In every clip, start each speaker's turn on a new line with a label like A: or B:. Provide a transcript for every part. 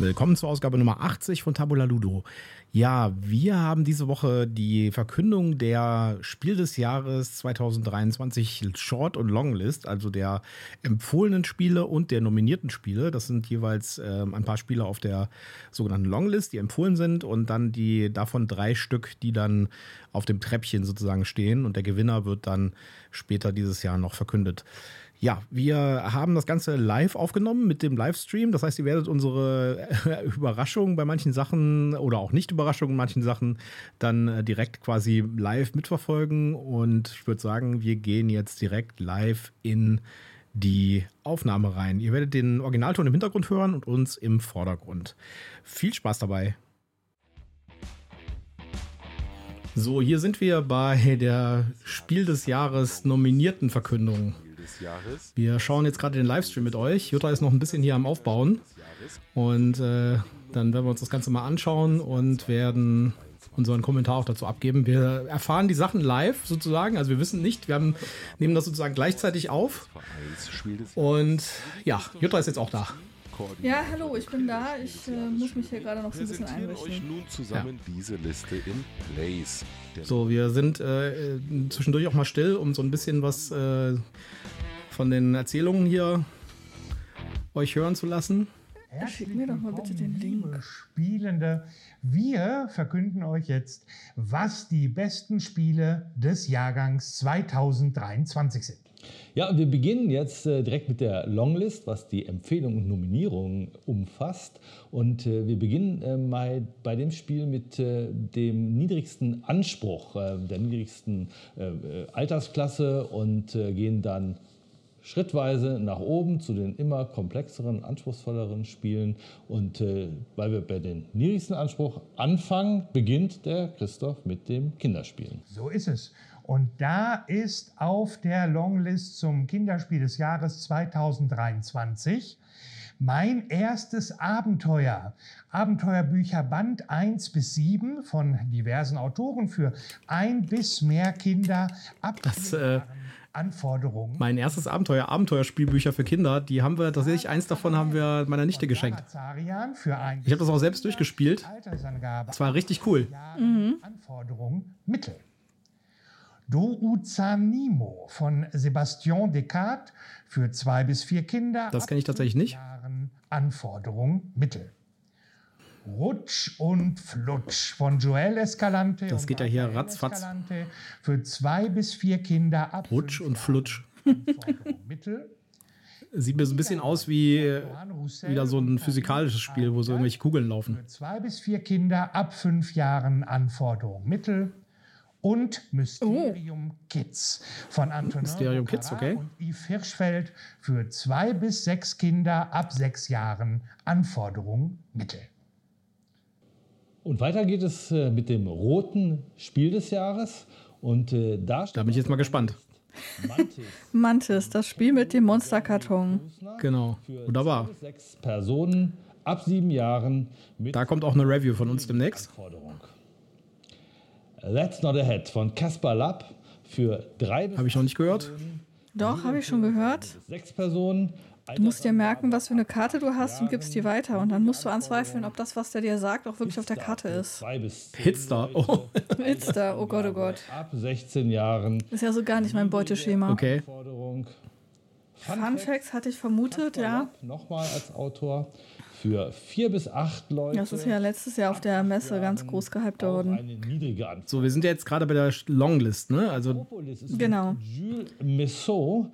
A: Willkommen zur Ausgabe Nummer 80 von Tabula Ludo. Ja, wir haben diese Woche die Verkündung der Spiel des Jahres 2023 Short- und Longlist, also der empfohlenen Spiele und der nominierten Spiele. Das sind jeweils äh, ein paar Spiele auf der sogenannten Longlist, die empfohlen sind und dann die davon drei Stück, die dann auf dem Treppchen sozusagen stehen und der Gewinner wird dann später dieses Jahr noch verkündet. Ja, wir haben das Ganze live aufgenommen mit dem Livestream. Das heißt, ihr werdet unsere Überraschungen bei manchen Sachen oder auch nicht Überraschungen in manchen Sachen dann äh, direkt quasi live mitverfolgen. Und ich würde sagen, wir gehen jetzt direkt live in die Aufnahme rein. Ihr werdet den Originalton im Hintergrund hören und uns im Vordergrund. Viel Spaß dabei. So, hier sind wir bei der Spiel des Jahres nominierten Verkündung des Jahres. Wir schauen jetzt gerade den Livestream mit euch. Jutta ist noch ein bisschen hier am Aufbauen. Und äh, dann werden wir uns das Ganze mal anschauen und werden unseren Kommentar auch dazu abgeben. Wir erfahren die Sachen live sozusagen. Also wir wissen nicht, wir haben, nehmen das sozusagen gleichzeitig auf. Und ja, Jutta ist jetzt auch da.
B: Ja, hallo, ich bin da. Ich äh, muss mich hier gerade noch so ein bisschen einrichten. euch
C: nun zusammen ja. diese Liste in Place.
A: So, wir sind äh, zwischendurch auch mal still, um so ein bisschen was äh, von den Erzählungen hier euch hören zu lassen.
B: Schick mir doch mal bitte den Link.
D: Spielende, wir verkünden euch jetzt, was die besten Spiele des Jahrgangs 2023 sind.
E: Ja, wir beginnen jetzt äh, direkt mit der Longlist, was die Empfehlungen und Nominierungen umfasst. Und äh, wir beginnen äh, mal bei dem Spiel mit äh, dem niedrigsten Anspruch, äh, der niedrigsten äh, Altersklasse und gehen dann schrittweise nach oben zu den immer komplexeren, anspruchsvolleren Spielen. Und äh, weil wir bei den niedrigsten Anspruch anfangen, beginnt der Christoph mit dem Kinderspielen.
D: So ist es. Und da ist auf der Longlist zum Kinderspiel des Jahres 2023 mein erstes Abenteuer. Abenteuerbücher Band 1 bis 7 von diversen Autoren für ein bis mehr Kinder ab.
A: Das, äh,
D: Anforderungen.
A: Mein erstes Abenteuer, Abenteuerspielbücher für Kinder, die haben wir tatsächlich, eins davon haben wir meiner Nichte geschenkt. Ich habe das auch selbst durchgespielt. Das war richtig cool.
D: Mhm. Anforderungen, Mittel. Douzanimo von Sebastian Descartes für zwei bis vier Kinder.
A: Das kenne ich tatsächlich nicht.
D: Anforderung Mittel. Rutsch und Flutsch von Joel Escalante.
A: Das geht ja hier ratzfatz.
D: Für zwei bis vier Kinder ab.
A: Rutsch und Flutsch. Mittel. Sieht mir so ein bisschen aus wie wieder so ein physikalisches Spiel, wo so irgendwelche Kugeln laufen.
D: Für zwei bis vier Kinder ab fünf Jahren Anforderung Mittel. Und Mysterium oh. Kids von Antonin
A: Mysterium Kids, okay.
D: und Yves Hirschfeld für zwei bis sechs Kinder ab sechs Jahren Anforderung Mittel.
E: Und weiter geht es äh, mit dem roten Spiel des Jahres. Und äh, da,
A: da bin ich jetzt mal gespannt.
B: Mantis. Mantis, das Spiel mit dem Monsterkarton.
A: Genau, wunderbar.
E: Sechs Personen ab sieben Jahren.
A: da kommt auch eine Review von uns demnächst.
E: That's Not Ahead von Caspar Lapp für drei.
A: Habe ich noch nicht gehört.
B: Doch, habe ich schon gehört.
E: Sechs Personen
B: Du musst dir merken, was für eine Karte du hast und gibst die weiter. Und dann musst du anzweifeln, ob das, was der dir sagt, auch wirklich auf der Karte ist.
A: Hitstar. Oh.
B: Hitstar, oh Gott, oh Gott.
E: Ab 16 Jahren.
B: Ist ja so gar nicht mein Beuteschema.
A: Okay.
B: Fun Facts hatte ich vermutet, ja.
E: Nochmal als Autor für vier bis acht Leute.
B: Das ist ja letztes Jahr auf der Messe ganz groß gehypt worden.
A: So, wir sind ja jetzt gerade bei der Longlist, ne? Also
B: genau.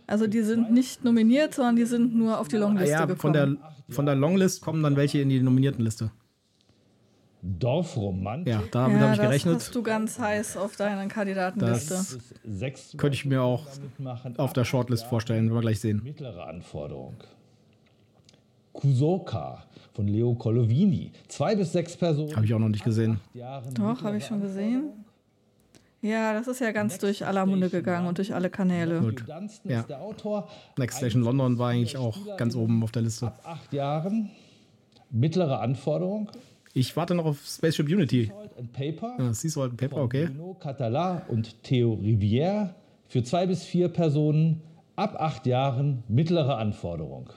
B: Also die sind nicht nominiert, sondern die sind nur auf die Longliste ja, gekommen.
A: Von der, von der Longlist kommen dann welche in die nominierten Liste.
E: Dorfromantik.
A: Ja, damit ja, habe ich gerechnet.
B: Das hast du ganz heiß auf deiner Kandidatenliste.
A: Das könnte ich mir auch auf der Shortlist vorstellen, wenn wir gleich sehen.
E: Mittlere Anforderung. Kusoka von Leo Colovini. Zwei bis sechs Personen.
A: Habe ich auch noch nicht gesehen.
B: Doch, habe ich schon gesehen. Ja, das ist ja ganz durch aller Munde gegangen und durch alle Kanäle.
A: Gut. Ja. Next Station London war eigentlich auch ganz oben auf der Liste.
E: Ab acht Jahren. Mittlere Anforderung.
A: Ich warte noch auf Spaceship Unity.
E: And Paper.
A: Ja, Seasalt and Paper, okay.
E: Bruno Catala und Theo Rivière für zwei bis vier Personen ab acht Jahren mittlere Anforderung.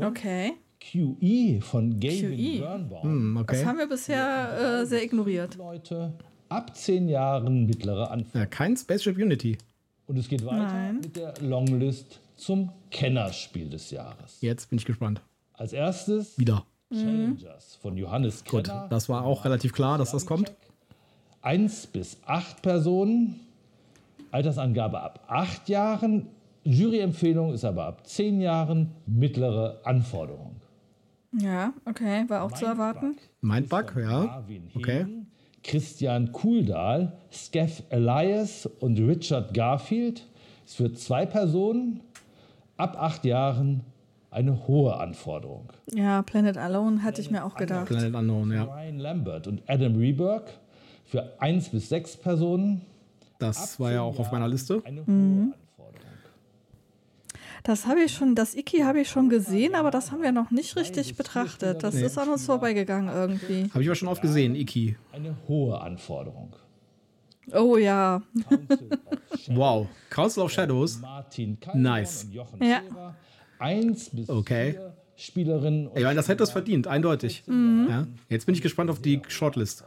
B: Und okay.
E: QE von Gavin
B: QE?
E: Birnbaum.
A: Hm,
B: Das
A: okay.
B: haben wir bisher äh, sehr ignoriert.
E: Leute ab 10 Jahren mittlere Anforderungen.
A: Ja, kein Spaceship Unity.
E: Und es geht weiter
B: Nein.
E: mit der Longlist zum Kennerspiel des Jahres.
A: Jetzt bin ich gespannt.
E: Als erstes
A: Wieder.
E: Challengers von Johannes
A: Gut,
E: Kenner.
A: das war auch relativ klar, dass das kommt.
E: Eins bis acht Personen. Altersangabe ab acht Jahren. Juryempfehlung ist aber ab zehn Jahren mittlere Anforderung.
B: Ja, okay, war auch zu erwarten.
A: Mindbug, ja.
E: Marvin
A: Okay.
E: Hegen, Christian Kuhldahl, Skeff Elias und Richard Garfield. Ist für zwei Personen ab acht Jahren eine hohe Anforderung.
B: Ja, Planet Alone hatte ich mir auch gedacht.
A: Planet Unknown, ja.
E: Ryan Lambert und Adam Reberg für eins bis sechs Personen.
A: Das war ja auch auf meiner Liste.
E: Eine hohe Anforderung.
B: Das habe ich schon, das Iki habe ich schon gesehen, aber das haben wir noch nicht richtig betrachtet. Das ist an uns vorbeigegangen irgendwie.
A: Habe ich aber schon oft gesehen, Iki.
E: Eine hohe Anforderung.
B: Oh ja.
A: Wow. Council of Shadows. Nice.
B: Ja.
E: Scherer. Eins bis
A: Okay.
E: Spielerinnen
A: Ich meine, das hätte es verdient, eindeutig. Ja. Jetzt bin ich gespannt auf die Shortlist.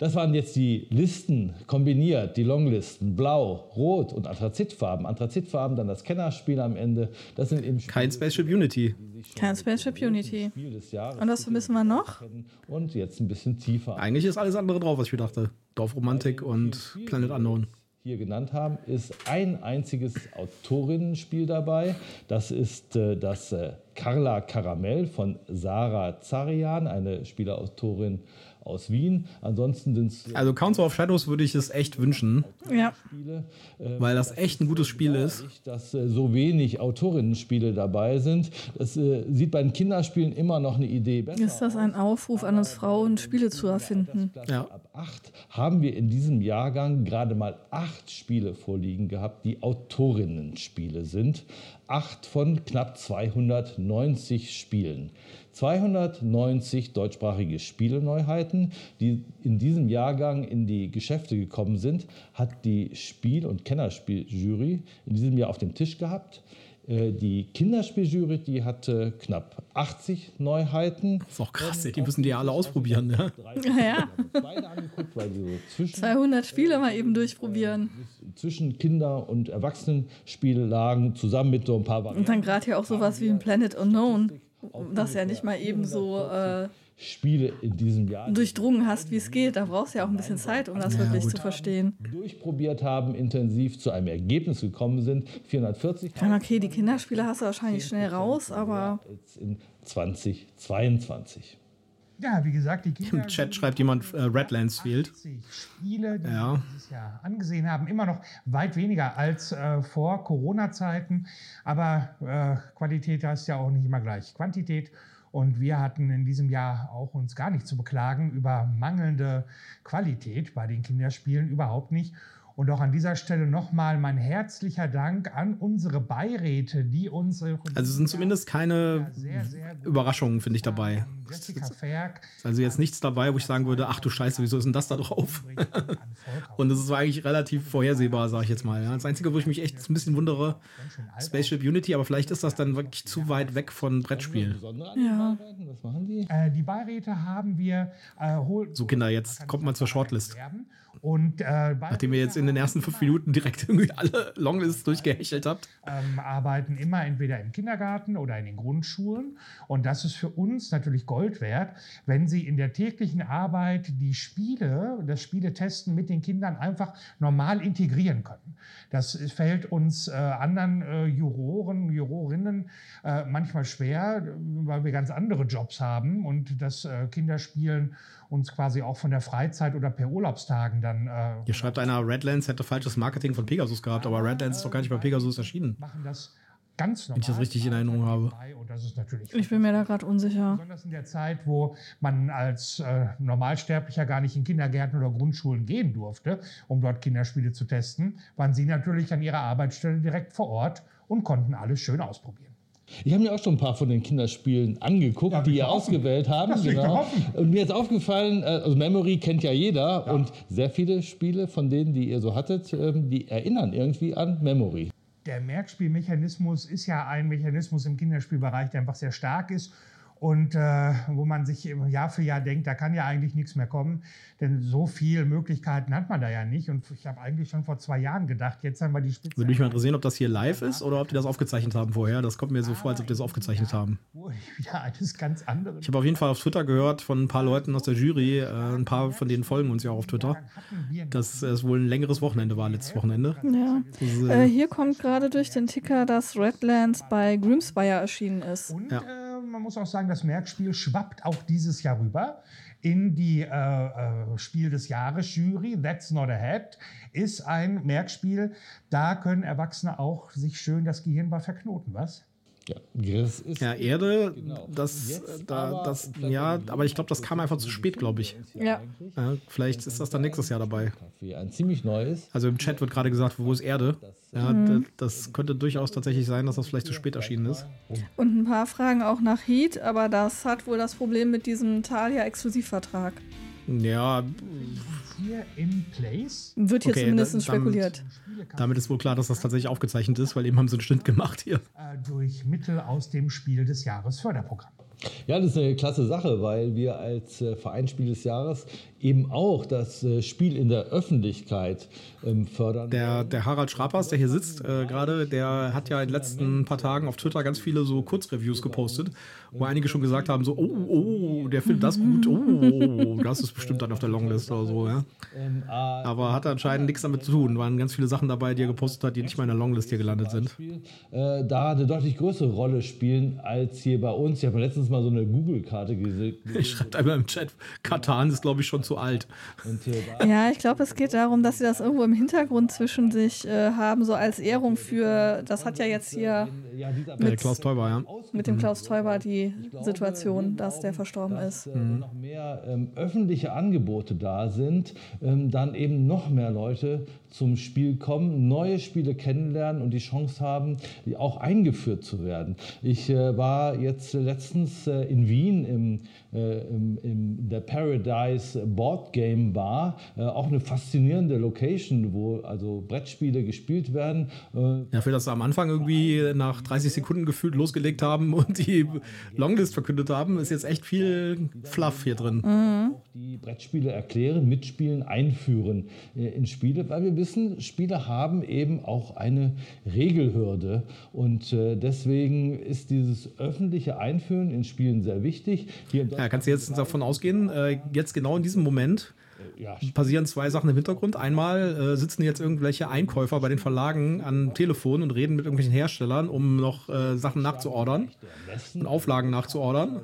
E: Das waren jetzt die Listen kombiniert, die Longlisten, blau, rot und Anthrazitfarben. Anthrazitfarben, dann das Kennerspiel am Ende. Das sind eben Spiele,
A: Kein Spaceship Unity.
B: Kein Spaceship Unity.
E: Spiel des Jahres.
B: Und was vermissen wir noch?
E: Und jetzt ein bisschen tiefer.
A: Eigentlich ist alles andere drauf, was ich mir dachte. Dorfromantik und Planet Unknown.
E: hier genannt haben, ist ein einziges Autorinnenspiel dabei. Das ist äh, das äh, Carla Karamell von Sarah Zarian, eine Spieleautorin aus Wien. Ansonsten sind es
A: Also Council of Shadows würde ich es echt wünschen,
B: Ja.
E: Spiele, äh,
A: weil das echt ein gutes Spiel ist.
E: dass äh, so wenig Autorinnenspiele dabei sind. Das äh, sieht bei den Kinderspielen immer noch eine Idee besser
B: Ist das ein Aufruf an uns Frauen, Spiele zu erfinden?
A: Ja.
E: ab 8 haben wir in diesem Jahrgang gerade mal acht Spiele vorliegen gehabt, die Autorinnenspiele sind. Acht von knapp 290 Spielen. 290 deutschsprachige Spieleneuheiten, die in diesem Jahrgang in die Geschäfte gekommen sind, hat die Spiel- und Kennerspieljury in diesem Jahr auf dem Tisch gehabt. Äh, Die Kinderspieljury, die hatte knapp 80 Neuheiten.
A: ist auch krass, ey, die müssen die ja alle ausprobieren. Ja?
B: Ja.
E: Zwischen,
B: 200 Spiele mal eben durchprobieren.
E: zwischen Kinder- und Erwachsenenspiele lagen, zusammen mit so ein paar
B: Und
E: Varianten.
B: dann gerade hier auch sowas wie ein Planet Unknown, das ja nicht mal eben so äh,
E: Spiele in diesem Jahr
B: durchdrungen hast, wie es geht. Da brauchst du ja auch ein bisschen Zeit, um das wirklich zu verstehen.
E: durchprobiert haben, intensiv zu einem Ergebnis gekommen sind. 440
B: Ja, okay, die Kinderspiele hast du wahrscheinlich schnell raus, aber
E: jetzt in 2022.
D: Ja, wie gesagt, die Kinder.
A: Im Chat schreibt jemand, äh, Redlands fehlt.
D: 80 Spiele, die
A: Ja.
D: wir dieses Jahr angesehen haben, immer noch weit weniger als äh, vor Corona-Zeiten. Aber äh, Qualität heißt ja auch nicht immer gleich Quantität. Und wir hatten in diesem Jahr auch uns gar nicht zu beklagen über mangelnde Qualität bei den Kinderspielen, überhaupt nicht. Und auch an dieser Stelle nochmal mein herzlicher Dank an unsere Beiräte, die uns.
A: Also es sind zumindest keine
D: sehr, sehr
A: Überraschungen, finde ich, dabei.
D: Jessica Ferg,
A: Ist also jetzt nichts dabei, wo ich sagen würde, ach du Scheiße, wieso ist denn das da drauf? Und das ist eigentlich relativ vorhersehbar, sage ich jetzt mal. Das Einzige, wo ich mich echt ein bisschen wundere, Spaceship Unity, aber vielleicht ist das dann wirklich zu weit weg von Brettspielen.
B: Ja.
E: Was machen die?
D: Äh, die Beiräte haben wir äh,
A: So Kinder, jetzt kommt man zur Shortlist.
D: Und äh,
A: Nachdem ihr jetzt in den ersten fünf Minuten direkt irgendwie alle Longlists durchgehechelt habt.
D: ähm, arbeiten immer entweder im Kindergarten oder in den Grundschulen. Und das ist für uns natürlich Gold wert, wenn sie in der täglichen Arbeit die Spiele, das Spieletesten mit den Kindern einfach normal integrieren können. Das fällt uns äh, anderen äh, Juroren, Jurorinnen äh, manchmal schwer, weil wir ganz andere Jobs haben und das äh, Kinderspielen uns quasi auch von der Freizeit oder per Urlaubstagen dann äh,
A: Hier schreibt einer, Redlands hätte falsches Marketing von Pegasus gehabt, aber Redlands ist doch gar nicht bei Pegasus erschienen.
D: machen das ganz normal.
A: ich das richtig in Erinnerung habe.
D: Und das ist natürlich
B: ich bin mir da gerade unsicher.
D: Besonders in der Zeit, wo man als äh, Normalsterblicher gar nicht in Kindergärten oder Grundschulen gehen durfte, um dort Kinderspiele zu testen, waren Sie natürlich an Ihrer Arbeitsstelle direkt vor Ort und konnten alles schön ausprobieren.
E: Ich habe mir auch schon ein paar von den Kinderspielen angeguckt,
D: Ja,
E: die ihr
D: hoffen.
E: ausgewählt
D: doch
E: Genau. Und mir ist aufgefallen, äh, also Memory kennt ja jeder und sehr viele Spiele von denen, die ihr so hattet, ähm, die erinnern irgendwie an Memory.
D: der Merkspielmechanismus ist ja ein Mechanismus im Kinderspielbereich, der einfach sehr stark ist und äh, wo man sich Jahr für Jahr denkt, da kann ja eigentlich nichts mehr kommen, denn so viele Möglichkeiten hat man da ja nicht. Und ich habe eigentlich schon vor zwei Jahren gedacht, jetzt haben wir die Spitze.
A: Würde mich mal interessieren, ob das hier live ist oder ob die das aufgezeichnet haben vorher. Das kommt mir so vor, als ob die das aufgezeichnet haben.
D: Ja, eines ganz anderes.
A: Ich habe auf jeden Fall auf Twitter gehört von ein paar Leuten aus der Jury, äh, ein paar von denen folgen uns ja auch auf Twitter, dass es wohl ein längeres Wochenende war letztes Wochenende.
B: Ja.
A: Das, äh,
B: Äh, hier kommt gerade durch den Ticker, dass Redlands bei Grimspire erschienen ist.
D: Und
A: Ja.
D: Muss auch sagen, das Merkspiel schwappt auch dieses Jahr rüber in die äh, äh, Spiel des Jahres Jury. That's not a hat ist ein Merkspiel. Da können Erwachsene auch sich schön das Gehirn bei verknoten, was?
E: Ja, Gris ist
A: ja, Erde,
E: Genau.
A: das,
E: Jetzt
A: äh, da,
E: aber
A: das, ja, aber ich glaube, das kam einfach zu spät, glaube ich.
B: Ja.
A: Ja, vielleicht ist das dann nächstes Jahr dabei.
E: Ein ziemlich neues.
A: Also im Chat wird gerade gesagt, wo ist Erde? Ja,
B: Mhm.
A: das könnte durchaus tatsächlich sein, dass das vielleicht zu spät erschienen ist.
B: Und ein paar Fragen auch nach Heat, aber das hat wohl das Problem mit diesem Thalia-Exklusivvertrag.
A: Ja,
D: Hier in Place.
B: Wird hier
A: Okay,
B: zumindest
A: da- damit-
B: spekuliert.
A: damit ist wohl klar, dass das tatsächlich aufgezeichnet ist, weil eben haben sie einen Schnitt gemacht hier.
D: Äh, durch Mittel aus dem Spiel des Jahres Förderprogramm.
E: Ja, das ist eine klasse Sache, weil wir als äh, Vereinsspiel des Jahres eben auch das äh, Spiel in der Öffentlichkeit ähm, fördern.
A: Der, der Harald Schrapers, der hier sitzt äh, gerade, der hat ja in den letzten paar Tagen auf Twitter ganz viele so Kurzreviews gepostet, wo einige schon gesagt haben, so, oh, oh, der findet das gut, oh, das ist bestimmt dann auf der Longlist oder so, ja.
E: Ähm, ah,
A: Aber hat anscheinend nichts damit zu tun. Waren ganz viele Sachen dabei, die er gepostet hat, die nicht mal in der Longlist hier gelandet sind.
E: Äh, da eine deutlich größere Rolle spielen als hier bei uns. Ich habe letztens mal so eine Google-Karte gesehen.
A: Ich schreibe einmal im Chat, Katan ist, glaube ich, schon zu alt.
B: Ja, ich glaube, es geht darum, dass sie das irgendwo im Hintergrund zwischen sich äh, haben, so als Ehrung für, das hat ja jetzt hier
A: Der Klaus Teuber, ja.
B: mit dem Klaus Teuber die Situation, dass der verstorben
E: dass,
B: ist.
E: äh, noch mehr ähm, öffentliche Angebote da sind, ähm, dann eben noch mehr Leute zum Spiel kommen, neue Spiele kennenlernen und die Chance haben, die auch eingeführt zu werden. Ich äh, war jetzt letztens äh, in Wien im, äh, im der Paradise Board Game Bar, äh, auch eine faszinierende Location, wo also Brettspiele gespielt werden. Äh,
A: Ja, für das sie am Anfang irgendwie nach 30 Sekunden gefühlt losgelegt haben und die Longlist verkündet haben, ist jetzt echt viel Fluff hier drin.
E: auch die Brettspiele erklären, mitspielen, einführen in Spiele, weil wir wissen, Spiele haben eben auch eine Regelhürde und deswegen ist dieses öffentliche Einführen in Spielen sehr wichtig. Hier in
A: Ja, kannst du jetzt davon ausgehen, äh, jetzt genau in diesem Moment
E: ja,
A: passieren zwei Sachen im Hintergrund. Einmal äh, sitzen jetzt irgendwelche Einkäufer bei den Verlagen am Telefon und reden mit irgendwelchen Herstellern, um noch äh, Sachen nachzuordern und Auflagen nachzuordern.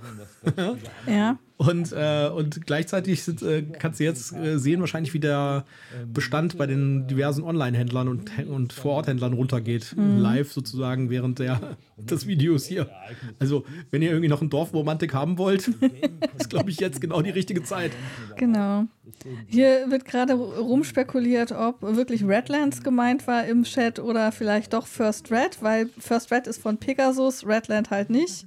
B: Ja,
A: Und, äh, und gleichzeitig sind, äh, kannst du jetzt äh, sehen, wahrscheinlich, wie der Bestand bei den diversen Online-Händlern und, und Vororthändlern runtergeht. Live sozusagen während der, des Videos hier. Also, wenn ihr irgendwie noch ein Dorfromantik haben wollt, ist, glaube ich, jetzt genau die richtige Zeit.
B: genau. Hier wird gerade rumspekuliert, ob wirklich Redlands gemeint war im Chat oder vielleicht doch First Red, weil First Red ist von Pegasus, Redland halt nicht.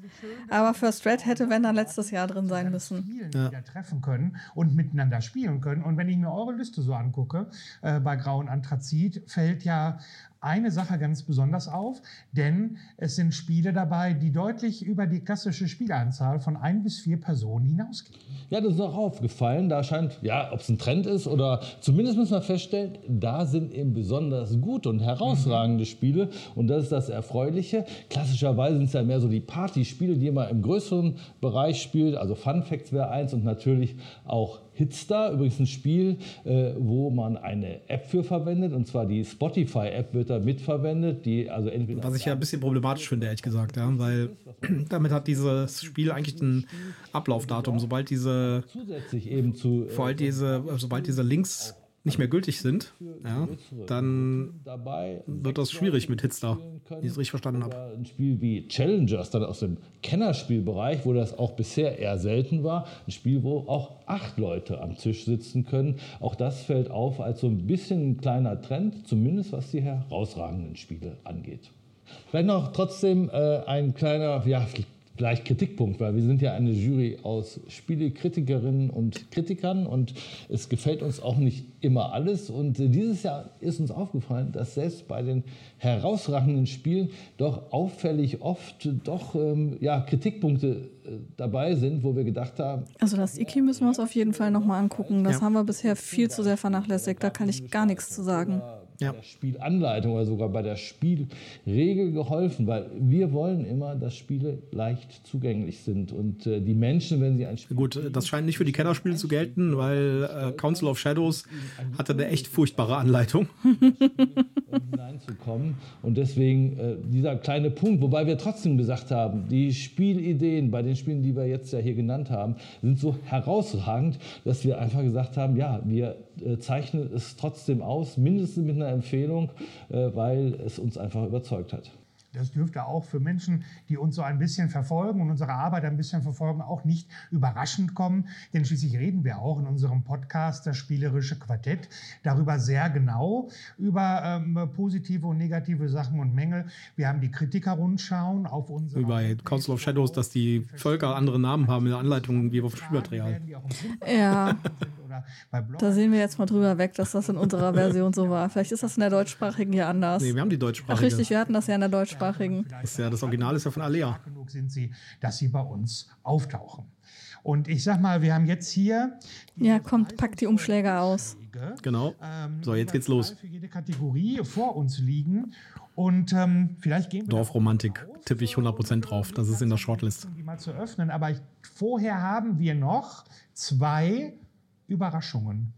B: Aber First Red hätte, wenn dann letztes Jahr drin sein müssen.
D: Spielen wieder treffen können und miteinander spielen können. Und wenn ich mir eure Liste so angucke, äh, bei Grauen Anthrazit, fällt ja eine Sache ganz besonders auf, denn es sind Spiele dabei, die deutlich über die klassische Spielanzahl von ein bis vier Personen hinausgehen.
E: Ja, das ist auch aufgefallen. Da scheint, ja, ob es ein Trend ist oder zumindest müssen wir feststellen, da sind eben besonders gute und herausragende Spiele und das ist das Erfreuliche. Klassischerweise sind es ja mehr so die Partyspiele, die man im größeren Bereich spielt. Also Fun Facts wäre eins und natürlich auch Hitstar, übrigens ein Spiel, äh, wo man eine App für verwendet und zwar die Spotify-App wird da mitverwendet, die also entweder
A: Was ich ja ein bisschen problematisch finde, ehrlich gesagt, ja, weil damit hat dieses Spiel eigentlich ein Ablaufdatum. Sobald diese,
E: zusätzlich eben zu äh,
A: vor allem diese, sobald diese Links nicht mehr gültig sind, ja, dann wird das schwierig mit Hitstar, wenn ich es richtig verstanden habe.
E: Ein Spiel wie Challengers, dann aus dem Kennerspielbereich, wo das auch bisher eher selten war. Ein Spiel, wo auch acht Leute am Tisch sitzen können. Auch das fällt auf als so ein bisschen ein kleiner Trend, zumindest was die herausragenden Spiele angeht. Vielleicht noch trotzdem äh, ein kleiner, ja, vielleicht Kritikpunkt, weil wir sind ja eine Jury aus Spielekritikerinnen und Kritikern und es gefällt uns auch nicht immer alles. Und dieses Jahr ist uns aufgefallen, dass selbst bei den herausragenden Spielen doch auffällig oft doch ähm, ja, Kritikpunkte äh, dabei sind, wo wir gedacht haben.
B: Also das IKI müssen wir uns auf jeden Fall nochmal angucken. Das ja. haben wir bisher viel zu sehr vernachlässigt. Da kann ich gar nichts zu sagen
E: ja. der Spielanleitung oder sogar bei der Spielregel geholfen, weil wir wollen immer, dass Spiele leicht zugänglich sind und äh, die Menschen, wenn sie ein Spiel
A: Gut, das scheint nicht für die Kennerspiele zu gelten, weil äh, Council of Shadows hatte eine echt furchtbare Anleitung.
E: hineinzukommen und deswegen äh, dieser kleine Punkt, wobei wir trotzdem gesagt haben, die Spielideen bei den Spielen, die wir jetzt ja hier genannt haben, sind so herausragend, dass wir einfach gesagt haben, ja, wir äh, zeichnen es trotzdem aus, mindestens mit einer Empfehlung, äh, weil es uns einfach überzeugt hat.
D: Das dürfte auch für Menschen, die uns so ein bisschen verfolgen und unsere Arbeit ein bisschen verfolgen, auch nicht überraschend kommen. Denn schließlich reden wir auch in unserem Podcast, das Spielerische Quartett, darüber sehr genau, über ähm, positive und negative Sachen und Mängel. Wir haben die Kritikerrundschauen auf unserer...
A: Wie bei Council of Shadows, dass die Völker andere Namen haben in der Anleitung wie auf Spielmaterial.
B: Ja. Da sehen wir jetzt mal drüber weg, dass das in unserer Version so war. Vielleicht ist das in der deutschsprachigen ja anders.
A: Nee, wir haben die deutschsprachige.
B: Ach richtig, wir hatten das ja in der deutschsprachigen.
A: Das, ja, das Original ist ja von Alea.
D: Genug sind sie, dass sie bei uns auftauchen. Und ich sag mal, wir haben jetzt hier.
B: Ja, kommt, packt die Umschläge aus.
A: Genau. Ähm, so, jetzt geht's los.
D: Für jede Kategorie vor uns liegen. Und ähm, vielleicht gehen wir.
A: Dorfromantik tippe ich 100% drauf. Das ist in der Shortlist.
D: Um die mal zu öffnen. Aber ich, vorher haben wir noch zwei Überraschungen.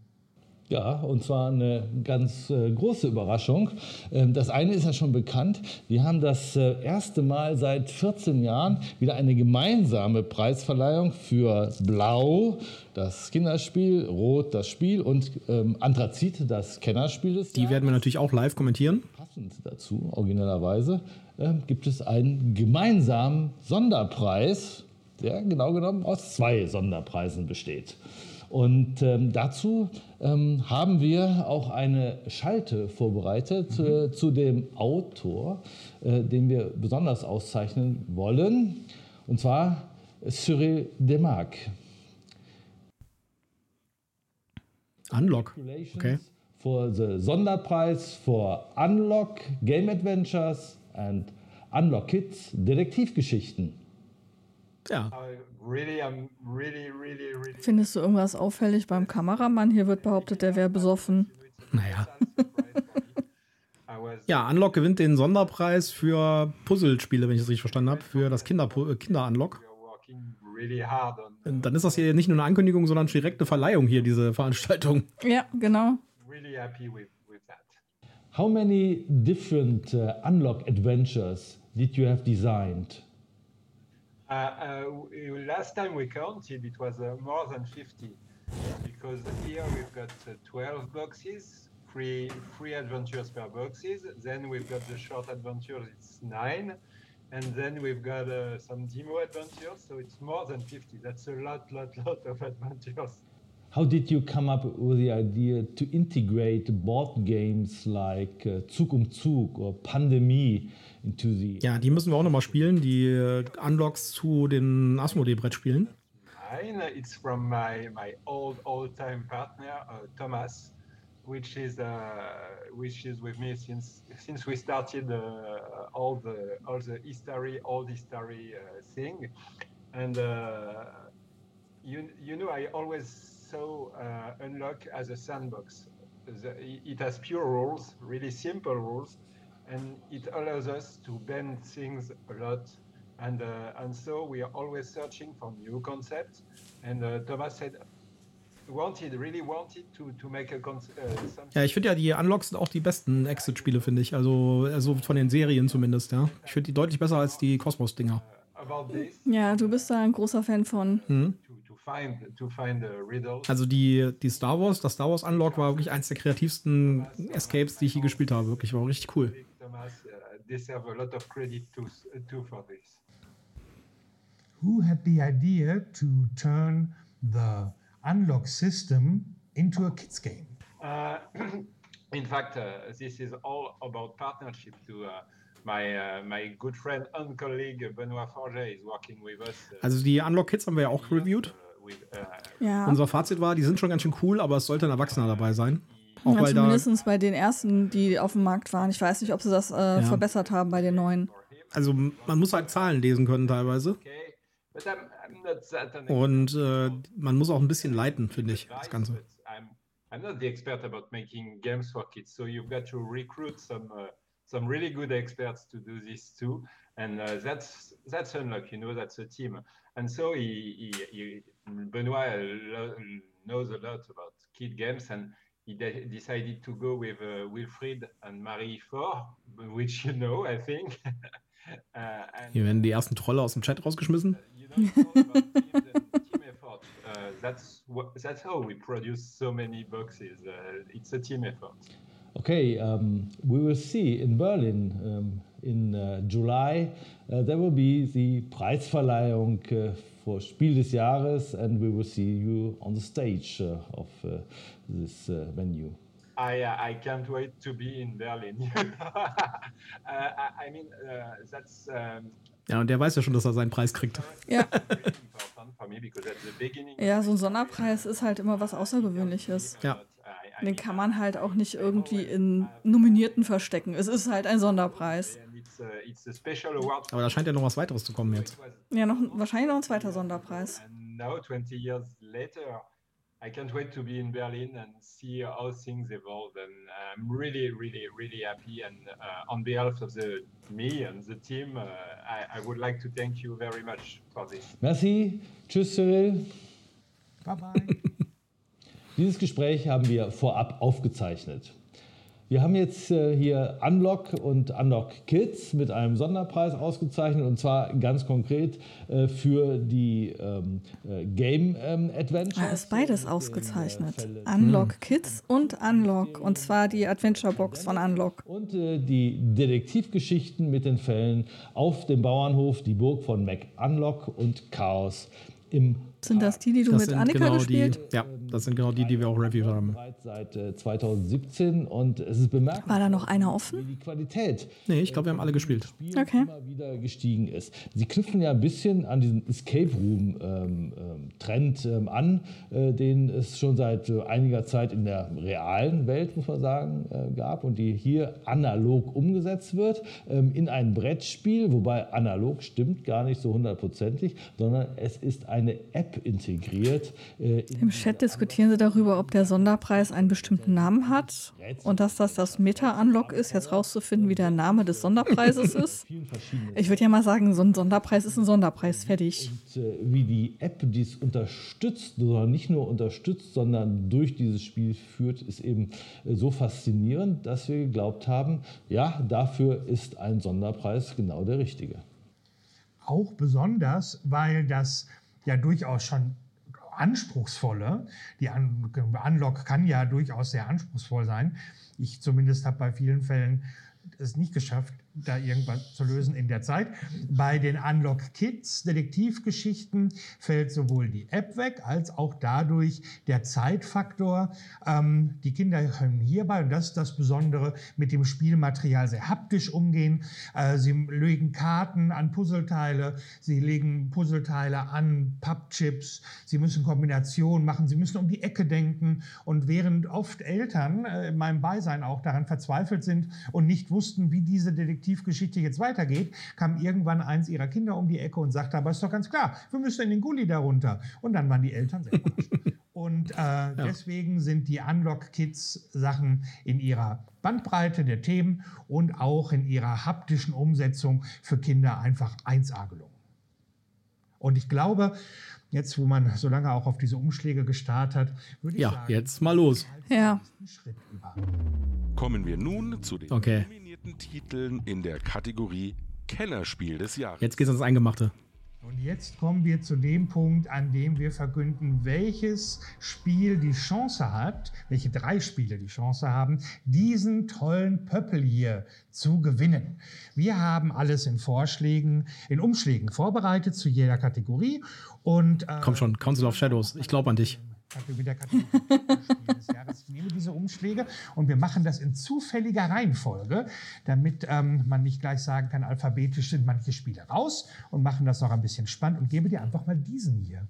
E: Ja, und zwar eine ganz äh, große Überraschung. Ähm, das eine ist ja schon bekannt. Wir haben das äh, erste Mal seit 14 Jahren wieder eine gemeinsame Preisverleihung für Blau, das Kinderspiel, Rot, das Spiel und ähm, Anthrazit, das Kennerspiel des
A: Die werden wir natürlich auch live kommentieren.
E: Passend dazu, originellerweise, äh, gibt es einen gemeinsamen Sonderpreis, der genau genommen aus zwei Sonderpreisen besteht. Und ähm, dazu ähm, haben wir auch eine Schalte vorbereitet mhm. äh, zu dem Autor, äh, den wir besonders auszeichnen wollen, und zwar Cyril Demarc.
A: Unlock. Okay.
E: For the Sonderpreis for Unlock Game Adventures and Unlock Kids Detektivgeschichten.
A: Ja.
B: Findest du irgendwas auffällig beim Kameramann? Hier wird behauptet, der wäre besoffen.
A: Naja. ja, Unlock gewinnt den Sonderpreis für Puzzlespiele, wenn ich das richtig verstanden habe, für das Kinder, äh, Kinder Unlock. Dann ist das hier nicht nur eine Ankündigung, sondern direkte Verleihung hier, diese Veranstaltung.
B: Ja, genau.
E: How many different uh, Unlock adventures did you have designed?
F: Uh, uh, last time we counted, it was uh, more than 50 because here we've got 12 boxes, three three adventures per boxes. Then we've got the short adventures, it's nine, and then we've got uh, some demo adventures, so it's more than 50. That's a lot, lot, lot of adventures.
E: How did you come up with the idea to integrate board games like uh, Zug um Zug or Pandemie.
A: Ja, die müssen wir auch nochmal spielen, die äh, Unlocks zu den Asmodee-Brettspielen.
F: It's from my, my old, old time partner, uh, Thomas, which is, uh, which is with me since, since we started uh, all, the, all the history, old history uh, thing. And uh, you, you know, I always saw uh, unlock as a sandbox. The, it has pure rules, really simple rules, and it allows us to bend things a lot. And, uh, and so we are always searching for new concepts. And uh, Thomas said, wanted, really wanted to, to make a concept. Uh,
A: ja, ich finde ja, die Unlocks sind auch die besten Exit-Spiele, finde ich. Also, also von den Serien zumindest, ja. Ich finde die deutlich besser als die Cosmos-Dinger.
B: Ja, du bist da ein großer Fan von.
A: Mhm. Also die, die Star Wars, das Star Wars Unlock war wirklich eins der kreativsten Escapes, die ich je gespielt habe. Wirklich, war richtig cool.
D: Who had the idea to turn the Unlock system into a kids game?
F: Uh, in fact, uh, this is all about partnership to uh, my uh, my good friend and colleague Benoit Forget is working with us. Uh,
A: Also die Unlock Kids haben wir ja auch reviewed.
F: uh, with, uh,
B: Ja.
A: Unser Fazit war, die sind schon ganz schön cool, aber es sollte ein Erwachsener dabei sein. Auch
B: Ja,
A: weil da,
B: zumindest bei den ersten, die auf dem Markt waren. Ich weiß nicht, ob sie das äh, verbessert haben bei den neuen.
A: also man muss halt Zahlen lesen können teilweise.
F: okay, but I'm, I'm not that an
A: Und äh, man muss auch ein bisschen leiten, finde ich, das Ganze.
F: I'm, I'm not the expert about making games for kids, so you've got to recruit some uh, some really good experts to do this too, and uh, that's that's unlock. You know, that's a team, and so he, he, he Benoit lo- knows a lot about kid games, and he de- decided to go with uh, Wilfried and Marie Faure, which you know, I think. uh, and,
A: Hier werden die ersten Trolle aus dem Chat rausgeschmissen.
F: Uh, that's what, that's how we produce so many boxes. Uh, it's a team effort.
E: Okay, um, we will see in Berlin um, in uh, July. Uh, there will be the Preisverleihung uh, for Spiel des Jahres, and we will see you on the stage uh, of uh, this uh, venue.
F: I uh, I can't wait to be in Berlin. uh, I, I mean, uh, that's um,
A: Ja, und der weiß ja schon, dass er seinen Preis kriegt.
B: Ja.
F: very important for me because at the beginning.
B: Ja, so ein Sonderpreis ist halt immer was Außergewöhnliches.
A: Ja.
B: Den kann man halt auch nicht irgendwie in Nominierten verstecken. Es ist halt ein Sonderpreis.
F: Award.
A: Aber da scheint ja noch was weiteres zu kommen jetzt.
B: Ja, noch, wahrscheinlich noch ein zweiter Sonderpreis.
F: And now, 20 years later, I can't wait to be in Berlin and see how things evolve. And I'm really, really, really happy. And uh, on behalf of the me and the team, uh, I, I would like to thank you very much for this.
E: Merci, tschüss Cyril.
D: Bye bye.
E: Dieses Gespräch haben wir vorab aufgezeichnet. Wir haben jetzt äh, hier Unlock und Unlock Kids mit einem Sonderpreis ausgezeichnet und zwar ganz konkret äh, für die ähm, äh, Game ähm, Adventure.
B: Da ist beides ausgezeichnet. Unlock Kids und Unlock. Und zwar die Adventure Box von Unlock.
E: Und die Detektivgeschichten mit den Fällen auf dem Bauernhof, die Burg von Mac Unlock und Chaos im
B: Sind das die, die du
A: Das
B: mit Annika
A: genau
B: gespielt?
A: die, ja, das sind genau die, die wir auch reviewed haben.
E: seit äh, 2017 und es ist bemerkenswert,
B: War da noch einer offen?
E: die Qualität
A: Nee, ich glaube, wir haben alle gespielt.
E: Spiel
B: Okay.
E: immer wieder gestiegen ist. Sie knüpfen ja ein bisschen an diesen Escape Room ähm, ähm, Trend ähm, an, äh, den es schon seit äh, einiger Zeit in der realen Welt, muss man sagen, äh, gab und die hier analog umgesetzt wird ähm, in ein Brettspiel, wobei analog stimmt gar nicht so hundertprozentig, sondern es ist eine App integriert. Äh,
B: Im Chat diskutieren sie darüber, ob der Sonderpreis einen bestimmten Namen hat und dass das das Meta-Unlock ist, jetzt rauszufinden, wie der Name des Sonderpreises ist. Ich würde ja mal sagen, so ein Sonderpreis ist ein Sonderpreis, fertig.
E: Und, äh, wie die App dies unterstützt, sondern nicht nur unterstützt, sondern durch dieses Spiel führt, ist eben äh, so faszinierend, dass wir geglaubt haben, ja, dafür ist ein Sonderpreis genau der richtige.
D: Auch besonders, weil das ja durchaus schon anspruchsvolle, die Un Unlock kann ja durchaus sehr anspruchsvoll sein. Ich zumindest habe bei vielen Fällen es nicht geschafft, da irgendwas zu lösen in der Zeit. Bei den Unlock Kids Detektivgeschichten fällt sowohl die App weg als auch dadurch der Zeitfaktor. Ähm, die Kinder können hierbei, und das ist das Besondere, mit dem Spielmaterial sehr haptisch umgehen. Äh, sie legen Karten an Puzzleteile, sie legen Puzzleteile an Pappchips, sie müssen Kombinationen machen, sie müssen um die Ecke denken. Und während oft Eltern äh, in meinem Beisein auch daran verzweifelt sind und nicht wussten, wie diese Detektivgeschichte jetzt weitergeht, kam irgendwann eins ihrer Kinder um die Ecke und sagte, aber ist doch ganz klar, wir müssen in den Gully darunter. Und dann waren die Eltern sehr überrascht. Und äh, deswegen sind die Unlock Kids Sachen in ihrer Bandbreite der Themen und auch in ihrer haptischen Umsetzung für Kinder einfach 1A gelungen. Und ich glaube, jetzt, wo man so lange auch auf diese Umschläge gestarrt hat, würde ich
A: Ja,
D: sagen,
A: jetzt mal los.
B: Ja.
D: einen Schritt über.
C: Kommen wir nun zu den
A: Okay.
C: Nominierten Titeln in der Kategorie Kennerspiel des Jahres.
A: Jetzt geht's ins Eingemachte.
D: Und jetzt kommen wir zu dem Punkt, an dem wir verkünden, welches Spiel die Chance hat, welche drei Spiele die Chance haben, diesen tollen Pöppel hier zu gewinnen. Wir haben alles in Vorschlägen, in Umschlägen vorbereitet zu jeder Kategorie und äh,
A: Komm schon, Council of Shadows. Ich glaube an dich.
D: Kategorie der Kategorie des Jahres. Ich nehme diese Umschläge und wir machen das in zufälliger Reihenfolge, damit ähm, man nicht gleich sagen kann, alphabetisch sind manche Spiele raus und machen das noch ein bisschen spannend und gebe dir einfach mal diesen hier.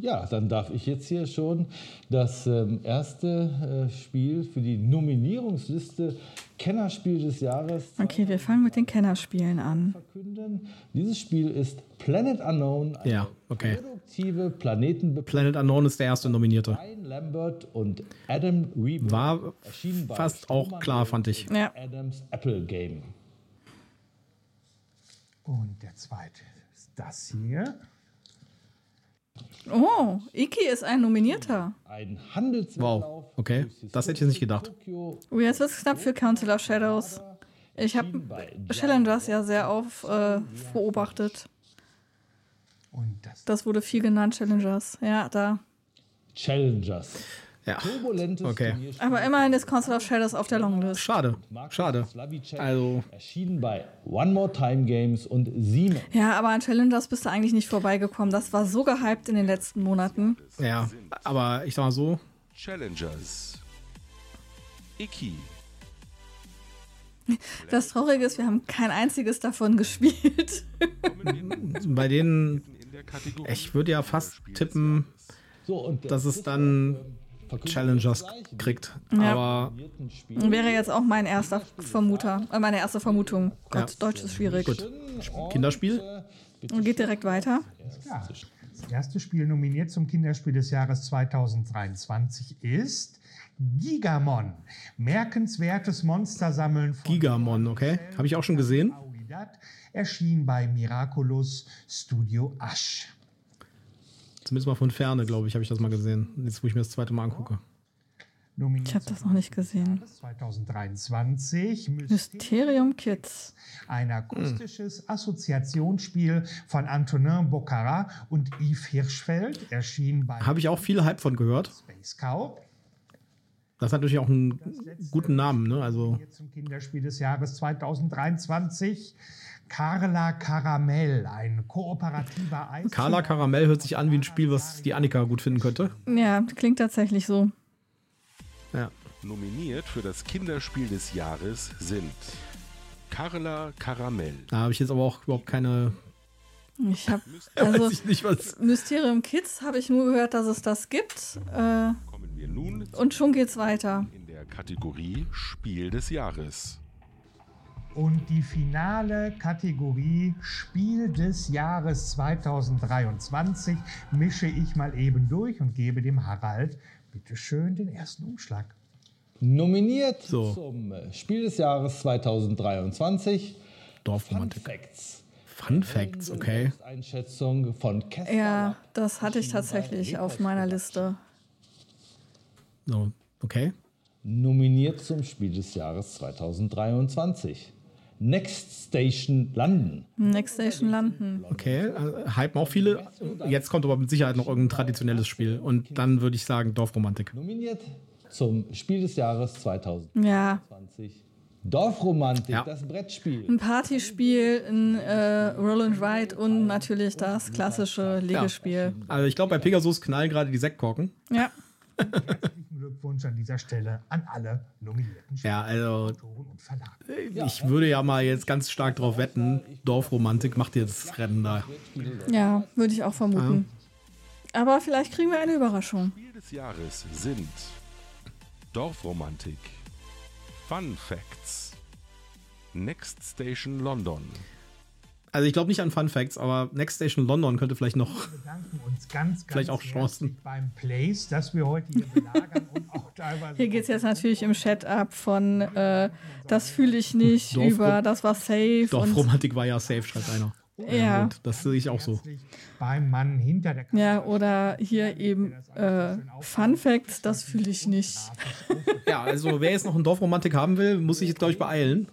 E: Ja, dann darf ich jetzt hier schon das ähm, erste äh, Spiel für die Nominierungsliste Kennerspiel des Jahres
B: Okay, wir fangen mit den Kennerspielen an.
E: verkünden. Dieses Spiel ist Planet Unknown, eine
A: Ja, okay.
E: produktive Planetenbeplanung.
A: Planet Unknown ist der erste Nominierte.
E: Ryan Lambert und Adam Reber.
A: War
E: Erschienen bei
A: fast auch klar, fand ich.
B: Ja.
E: Adams Apple Game.
D: Und der zweite ist das hier.
B: Oh, Iki ist ein Nominierter.
E: Ein Handelswettlauf.
A: Wow, okay. Das hätte ich nicht gedacht.
B: Oh, jetzt wird es knapp für Council of Shadows. Ich habe Challengers ja sehr auf äh, beobachtet.
D: Das
B: wurde viel genannt, Challengers. Ja, da.
E: Challengers.
A: Ja.
E: Turbulentes
A: Okay.
E: Turnierspiel.
B: Aber immerhin ist Council of Shadows auf der Longlist.
A: Schade. Schade. Also-
E: Erschienen bei One More Time Games und Siemens.
B: Ja, aber an Challengers bist du eigentlich nicht vorbeigekommen. Das war so gehypt in den letzten Monaten.
A: Ja, aber ich sag mal so,
C: Challengers. Iki.
B: Das Traurige ist, wir haben kein einziges davon gespielt.
A: bei denen, ich würde ja fast tippen,
E: So, und
A: dass es dann Challengers kriegt.
B: Ja.
A: Aber
B: Wäre jetzt auch mein erster Vermuter, äh, meine erste Vermutung. Gott, Deutsch ist schwierig.
A: gut. Kinderspiel?
B: Und geht direkt weiter.
D: Ja, das erste Spiel nominiert zum Kinderspiel des Jahres 2023 ist Gigamon. Merkenswertes Monstersammeln von
A: Gigamon, okay. Habe ich auch schon gesehen.
D: Erschien bei Miraculous Studio Asch.
A: Zumindest mal von Ferne, glaube ich, habe ich das mal gesehen. Jetzt, wo ich mir das zweite Mal angucke.
B: Ich habe das noch nicht gesehen.
D: 2023
B: Mysterium Kids.
D: ein akustisches Assoziationsspiel von Antonin Bocara und Yves Hirschfeld, erschien bei
A: Habe ich auch viel Hype von gehört.
D: Space Cow.
A: Das hat natürlich auch einen guten Namen, ne? Also,
D: zum Kinderspiel des Jahres 2023. Carla Karamell, ein kooperativer Eis.
A: Carla Karamell hört sich an wie ein Spiel, was die Annika gut finden könnte.
B: Ja, klingt tatsächlich so.
A: Ja.
C: Nominiert für das Kinderspiel des Jahres sind Carla Karamell.
A: Da habe ich jetzt aber auch überhaupt keine.
B: Ich habe also
A: weiß ich nicht, was.
B: Mysterium Kids habe ich nur gehört, dass es das gibt. Äh,
C: Kommen wir nun
B: und schon geht's weiter.
C: in der Kategorie Spiel des Jahres.
D: Und die finale Kategorie Spiel des Jahres 2023 mische ich mal eben durch und gebe dem Harald bitteschön den ersten Umschlag.
E: Nominiert
A: So.
E: zum Spiel des Jahres 2023 Fun
A: Dorfromantik.
E: Facts.
A: Fun Facts, okay.
E: Einschätzung von Casper
B: Ja, das hatte ich tatsächlich auf meiner Liste.
A: So, okay.
E: Nominiert zum Spiel des Jahres 2023 Next Station London.
B: Next Station landen.
A: Okay, äh, hypen auch viele. Jetzt kommt aber mit Sicherheit noch irgendein traditionelles Spiel. Und dann würde ich sagen Dorfromantik.
E: Nominiert zum Spiel des Jahres 2020
B: Ja,
E: Dorfromantik,
A: Ja.
E: das Brettspiel.
B: ein Partyspiel, ein äh, Roll and Ride und natürlich das klassische Legespiel.
A: Also ich glaube, bei Pegasus knallen gerade die Sektkorken.
B: Ja.
D: Glückwunsch an dieser Stelle an alle nominierten
A: Ja, also
D: Autoren und Verlage.
A: ich würde ja mal jetzt ganz stark drauf wetten, Dorfromantik macht jetzt das Rennen da.
B: Ja, würde ich auch vermuten. Aber vielleicht kriegen wir eine Überraschung.
C: Spiel des Jahres sind Dorfromantik, Fun Facts, Next Station London,
A: Also ich glaube nicht an Fun Facts, aber Next Station London könnte vielleicht noch.
D: Wir bedanken uns ganz, ganz
A: Vielleicht auch Chancen.
D: beim Place, dass wir heute hier belagern und auch teilweise
B: Hier geht es jetzt natürlich im Chat ab von äh, das fühle ich nicht
A: Dorfro-
B: über das war safe und
A: Dorfromantik war ja safe, schreibt einer.
B: Ja.
A: Und das sehe ich auch so.
D: beim Mann hinter der Kamera.
B: Ja, oder hier eben äh, Fun Facts, das fühle ich nicht.
A: Ja, also wer jetzt noch einen Dorfromantik haben will, muss sich jetzt, glaube ich, beeilen.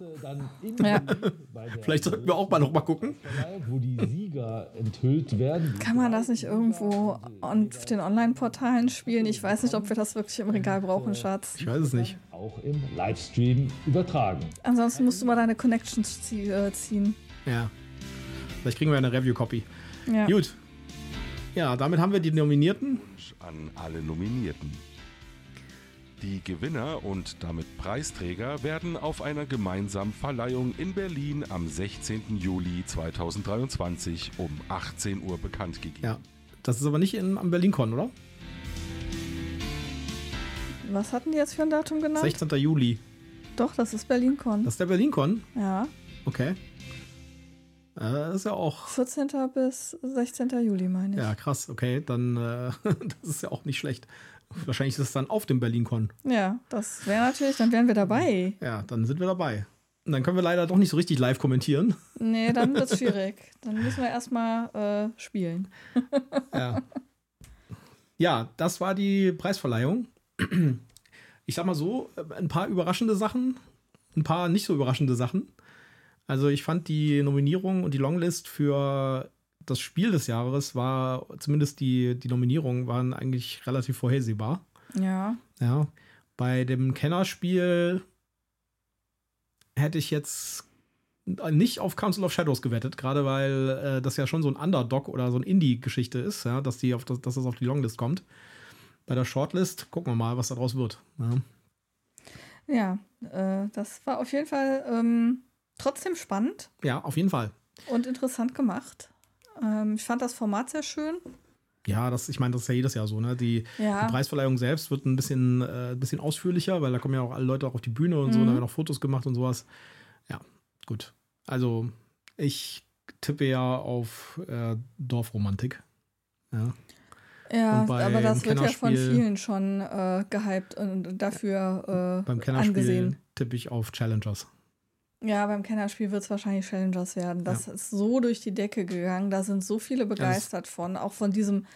E: In
B: Ja.
A: Vielleicht sollten wir auch mal noch mal gucken.
E: wo die Sieger enthüllt werden.
B: Kann man das nicht irgendwo auf den Online-Portalen spielen? Ich weiß nicht, ob wir das wirklich im Regal brauchen, Schatz.
A: Ich weiß es nicht.
E: auch im Livestream übertragen.
B: Ansonsten musst du mal deine Connections äh, ziehen.
A: Ja. Vielleicht kriegen wir eine Review-Copy.
B: Ja.
A: Gut. Ja, damit haben wir die Nominierten.
C: An alle Nominierten. Die Gewinner und damit Preisträger werden auf einer gemeinsamen Verleihung in Berlin am 16. Juli 2023 um 18 Uhr bekannt gegeben.
A: Ja, das ist aber nicht in, am BerlinCon, oder?
B: Was hatten die jetzt für ein Datum genannt?
A: 16. Juli.
B: Doch, das ist BerlinCon.
A: Das ist der BerlinCon?
B: Ja.
A: Okay. Äh, Das ist ja auch.
B: 14. bis 16. Juli, meine ich.
A: Ja, krass, okay. Dann, äh, das ist ja auch nicht schlecht. Wahrscheinlich ist es dann auf dem BerlinCon.
B: Ja, das wäre natürlich, dann wären wir dabei.
A: Ja, dann sind wir dabei. Und dann können wir leider doch nicht so richtig live kommentieren.
B: Nee, dann wird es schwierig. Dann müssen wir erstmal äh, spielen.
A: Ja. ja, das war die Preisverleihung. Ich sag mal so, ein paar überraschende Sachen, ein paar nicht so überraschende Sachen. Also ich fand die Nominierung und die Longlist für das Spiel des Jahres war, zumindest die, die Nominierungen waren eigentlich relativ vorhersehbar.
B: Ja.
A: Ja. Bei dem Kennerspiel hätte ich jetzt nicht auf Council of Shadows gewettet, gerade weil äh, das ja schon so ein Underdog oder so ein Indie-Geschichte ist, ja, dass, die auf das, dass das auf die Longlist kommt. Bei der Shortlist gucken wir mal, was daraus wird. Ja,
B: ja äh, das war auf jeden Fall ähm, trotzdem spannend.
A: Ja, auf jeden Fall.
B: Und interessant gemacht. Ähm, ich fand das Format sehr schön.
A: Ja, das, ich meine, das ist ja jedes Jahr so, ne? Die,
B: Ja.
A: die Preisverleihung selbst wird ein bisschen, äh, ein bisschen ausführlicher, weil da kommen ja auch alle Leute auch auf die Bühne und so,
B: Mhm.
A: da werden auch Fotos gemacht und sowas. Ja, gut. Also, ich tippe ja auf äh, Dorfromantik. Ja.
B: Ja, aber das wird ja von vielen schon äh, gehypt und dafür
A: Beim
B: äh,
A: Kennerspiel
B: angesehen.
A: tippe ich auf Challengers.
B: Ja, beim Kennerspiel wird es wahrscheinlich Challengers werden. Das ist so durch die Decke gegangen. Da sind so viele begeistert von. Auch von diesem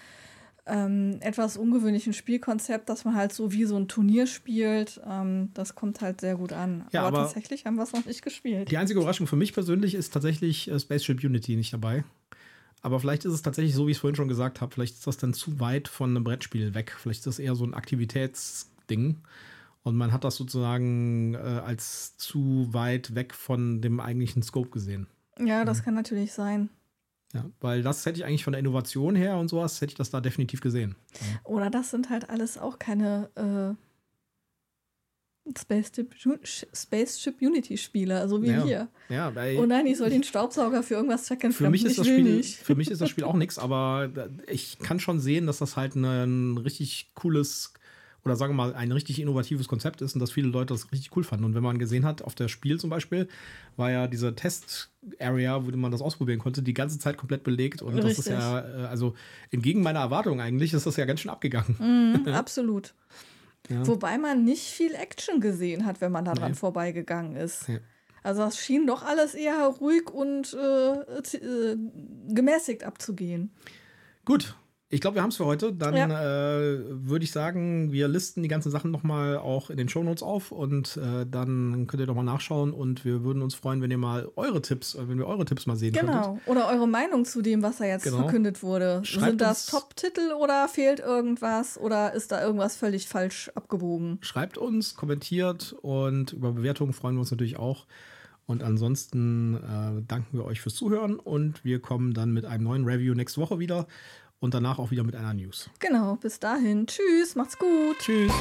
B: ähm, etwas ungewöhnlichen Spielkonzept, dass man halt so wie so ein Turnier spielt. Ähm, das kommt halt sehr gut an.
A: Ja,
B: aber,
A: aber-
B: tatsächlich haben wir es noch nicht gespielt.
A: Die einzige Überraschung für mich persönlich ist tatsächlich äh, Spaceship Unity nicht dabei. Aber vielleicht ist es tatsächlich so, wie ich es vorhin schon gesagt habe. Vielleicht ist das dann zu weit von einem Brettspiel weg. Vielleicht ist das eher so ein Aktivitätsding. Und man hat das sozusagen äh, als zu weit weg von dem eigentlichen Scope gesehen.
B: Ja,
A: Mhm.
B: das kann natürlich sein.
A: Ja, weil das hätte ich eigentlich von der Innovation her und sowas, hätte ich das da definitiv gesehen.
B: Oder das sind halt alles auch keine äh, Spaceship, Spaceship Unity Spiele, so wie
A: Ja.
B: hier.
A: Ja, weil
B: Oh nein, ich soll den Staubsauger für irgendwas
A: für
B: zweckentfremden.
A: mich, ist das Spiel,
B: nicht.
A: für mich ist das Spiel auch nichts, aber da- ich kann schon sehen, dass das halt ein richtig cooles oder sagen wir mal ein richtig innovatives Konzept ist und dass viele Leute das richtig cool fanden. Und wenn man gesehen hat, auf der Spiel zum Beispiel, war ja diese Test-Area, wo man das ausprobieren konnte, die ganze Zeit komplett belegt. Und das ist
B: Richtig.
A: ja, äh, also entgegen meiner Erwartung eigentlich, ist das ja ganz schön abgegangen.
B: Mhm, absolut.
A: Ja.
B: Wobei man nicht viel Action gesehen hat, wenn man daran
A: Nee.
B: vorbeigegangen ist.
A: Ja.
B: Also das schien doch alles eher ruhig und äh, äh, gemäßigt abzugehen.
A: Gut. Ich glaube, wir haben es für heute. Dann
B: Ja.
A: äh, würde ich sagen, wir listen die ganzen Sachen nochmal auch in den Shownotes auf und äh, dann könnt ihr doch mal nachschauen und wir würden uns freuen, wenn ihr mal eure Tipps, äh, wenn wir eure Tipps mal sehen könntet.
B: Genau. Oder eure Meinung zu dem, was da jetzt
A: Genau.
B: verkündet wurde.
A: Schreibt
B: Sind das Top-Titel oder fehlt irgendwas oder ist da irgendwas völlig falsch abgebogen?
A: Schreibt uns, kommentiert und über Bewertungen freuen wir uns natürlich auch. Und ansonsten äh, danken wir euch fürs Zuhören und wir kommen dann mit einem neuen Review nächste Woche wieder und danach auch wieder mit einer News.
B: Genau, bis dahin. Tschüss, macht's gut.
A: Tschüss.